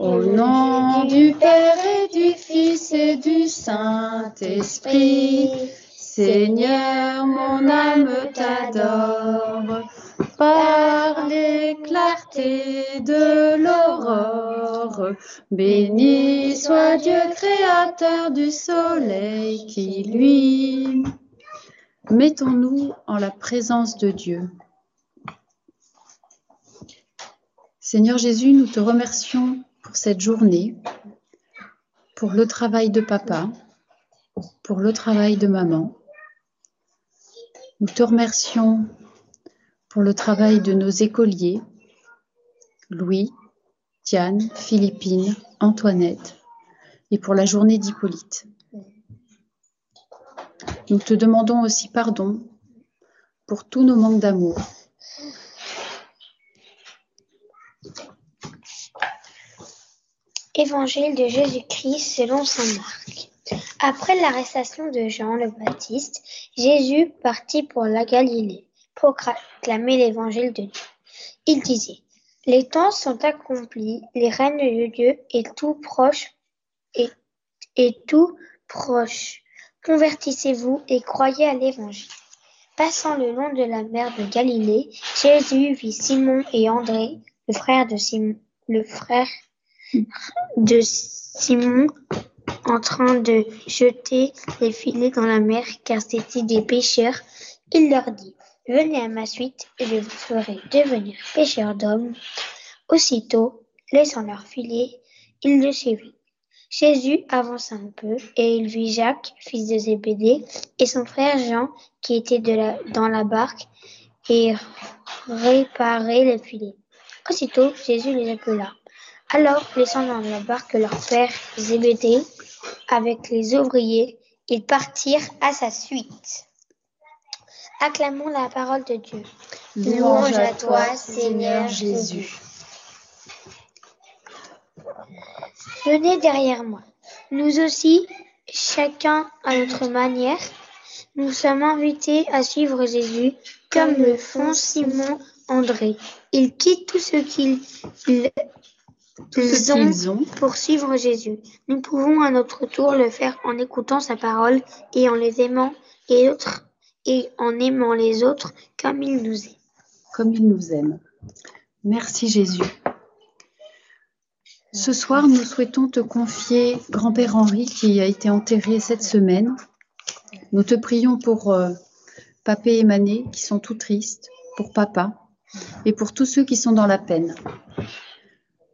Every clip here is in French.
Au nom du Père et du Fils et du Saint-Esprit, Seigneur, mon âme t'adore. Par les clartés de l'aurore, béni soit Dieu créateur du soleil qui lui. Mettons-nous en la présence de Dieu. Seigneur Jésus, nous te remercions pour cette journée, pour le travail de papa, pour le travail de maman. Nous te remercions pour le travail de nos écoliers, Louis, Diane, Philippine, Antoinette, et pour la journée d'Hippolyte. Nous te demandons aussi pardon pour tous nos manques d'amour. Évangile de Jésus-Christ selon saint Marc. Après l'arrestation de Jean le Baptiste, Jésus partit pour la Galilée pour proclamer l'évangile de Dieu. Il disait Les temps sont accomplis, les règnes de Dieu est tout proche et, tout proche. Convertissez-vous et croyez à l'évangile. Passant le long de la mer de Galilée, Jésus vit Simon et André, le frère de Simon, le frère de Simon en train de jeter les filets dans la mer car c'était des pêcheurs. Il leur dit, venez à ma suite et je vous ferai devenir pêcheurs d'hommes. Aussitôt, laissant leur filet, il le suivit. Jésus avança un peu et il vit Jacques, fils de Zébédée, et son frère Jean qui était dans la barque et réparait les filets. Aussitôt, Jésus les appela. Alors, laissant dans la barque leur père Zébédée avec les ouvriers, ils partirent à sa suite. Acclamons la parole de Dieu. Louange à toi, Seigneur Jésus. Venez derrière moi. Nous aussi, chacun à notre manière, nous sommes invités à suivre Jésus comme le font Simon André. Ils quittent tout ce qu'ils ils ont? pour suivre Jésus. Nous pouvons à notre tour le faire en écoutant sa parole et en les aimant et, autres, et en aimant les autres comme il nous aime. Comme il nous aime. Merci Jésus. Ce soir, nous souhaitons te confier grand-père Henri qui a été enterré cette semaine. Nous te prions pour euh, Papé et Mané qui sont tout tristes, pour papa et pour tous ceux qui sont dans la peine.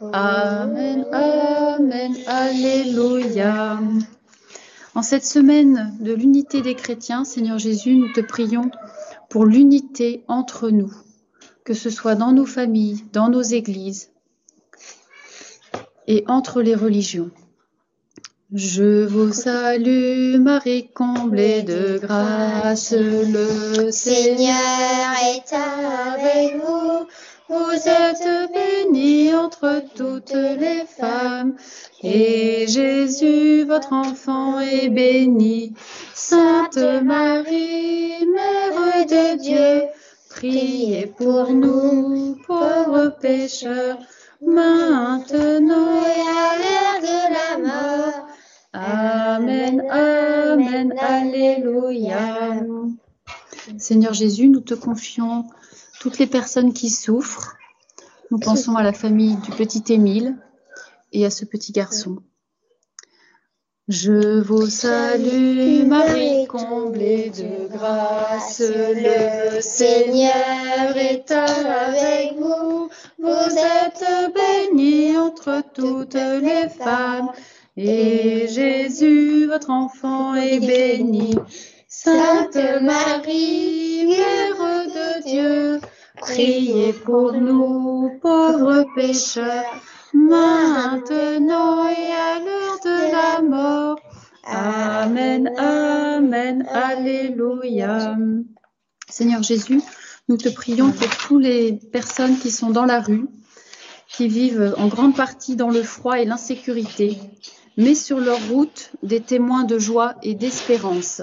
Amen, Amen, Alléluia. En cette semaine de l'unité des chrétiens, Seigneur Jésus, nous te prions pour l'unité entre nous, que ce soit dans nos familles, dans nos églises et entre les religions. Je vous salue, Marie comblée de grâce, le Seigneur est avec vous. Vous êtes bénie entre toutes les femmes, et Jésus, votre enfant, est béni. Sainte Marie, Mère de Dieu, priez pour nous, pauvres pécheurs, maintenant et à l'heure de la mort. Amen, Amen, Alléluia. Seigneur Jésus, nous te confions toutes les personnes qui souffrent. Nous pensons à la famille du petit Émile et à ce petit garçon. Je vous salue, Marie comblée de grâce, le Seigneur est avec vous. Vous êtes bénie entre toutes les femmes, et Jésus, votre enfant, est béni. Sainte Marie, Mère de Dieu, Priez pour nous, pauvres pécheurs, maintenant et à l'heure de la mort. Amen, Amen, Alléluia. Seigneur Jésus, nous te prions pour toutes les personnes qui sont dans la rue, qui vivent en grande partie dans le froid et l'insécurité. mais sur leur route des témoins de joie et d'espérance.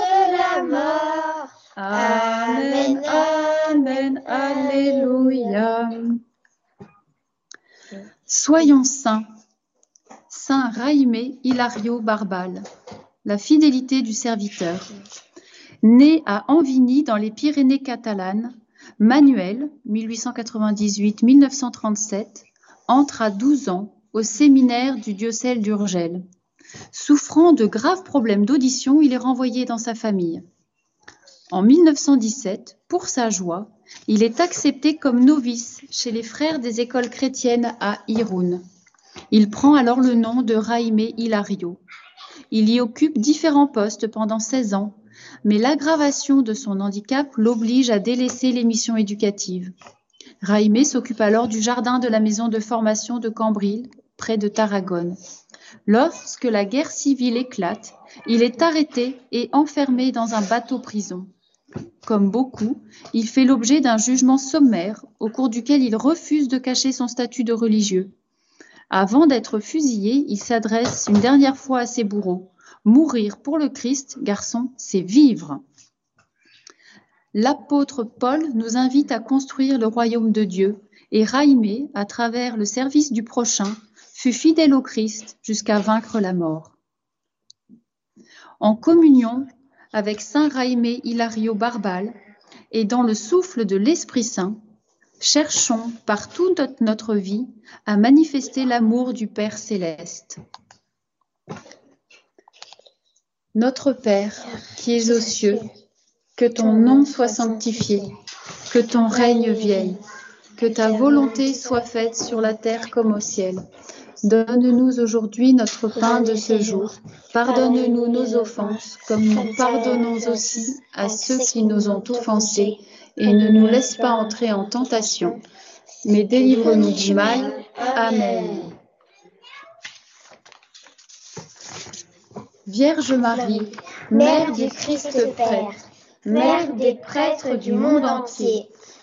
Amen, Amen, Alléluia. Soyons saints. Saint Raimé Hilario Barbal, la fidélité du serviteur. Né à Anvigny dans les Pyrénées catalanes, Manuel, 1898-1937, entre à 12 ans au séminaire du diocèse d'Urgel. Souffrant de graves problèmes d'audition, il est renvoyé dans sa famille. En 1917, pour sa joie, il est accepté comme novice chez les frères des écoles chrétiennes à Irun. Il prend alors le nom de Raimé Hilario. Il y occupe différents postes pendant 16 ans, mais l'aggravation de son handicap l'oblige à délaisser les missions éducatives. Raimé s'occupe alors du jardin de la maison de formation de Cambril, près de Tarragone. Lorsque la guerre civile éclate, il est arrêté et enfermé dans un bateau-prison. Comme beaucoup, il fait l'objet d'un jugement sommaire au cours duquel il refuse de cacher son statut de religieux. Avant d'être fusillé, il s'adresse une dernière fois à ses bourreaux. Mourir pour le Christ, garçon, c'est vivre. L'apôtre Paul nous invite à construire le royaume de Dieu et Raimé, à travers le service du prochain, fut fidèle au Christ jusqu'à vaincre la mort. En communion avec Saint Raimé Hilario Barbal et dans le souffle de l'Esprit Saint, cherchons par toute notre vie à manifester l'amour du Père céleste. Notre Père, qui es aux cieux, que ton nom soit sanctifié, que ton règne vienne, que ta volonté soit faite sur la terre comme au ciel. Donne-nous aujourd'hui notre pain de ce jour. Pardonne-nous nos offenses, comme nous pardonnons aussi à ceux qui nous ont offensés, et ne nous laisse pas entrer en tentation, mais délivre-nous du mal. Amen. Vierge Marie, Mère du Christ Père, Mère des prêtres du monde entier,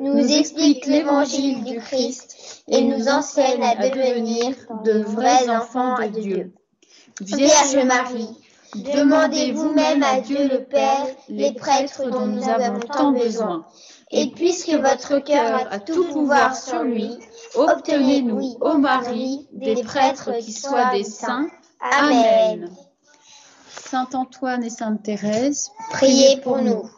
nous expliquent l'évangile du Christ et nous enseignent à devenir de vrais enfants de Dieu. Vierge Marie, demandez vous-même à Dieu le Père les prêtres dont nous avons tant besoin. Et puisque votre cœur a tout pouvoir sur lui, obtenez-nous, ô Marie, des prêtres qui soient des saints. Amen. Saint Antoine et Sainte Thérèse, Priez pour nous.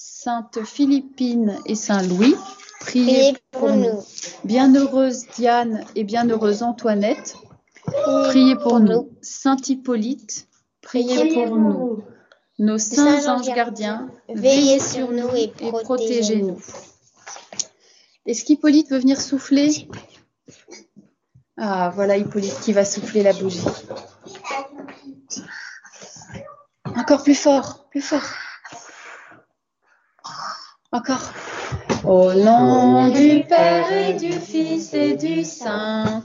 Sainte Philippine et Saint Louis, priez pour nous. Bienheureuse Diane et bienheureuse Antoinette, priez pour nous. Saint Hippolyte, priez pour nous. Nos saints anges gardiens, veillez sur nous et protégez-nous. Est-ce qu'Hippolyte veut venir souffler? Ah, voilà Hippolyte qui va souffler la bougie. Encore plus fort, plus fort. Encore. Au nom du Père et du Fils et du Saint-Esprit.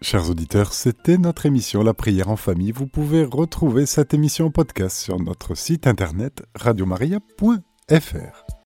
Chers auditeurs, c'était notre émission La prière en famille. Vous pouvez retrouver cette émission en podcast sur notre site internet radiomaria.fr.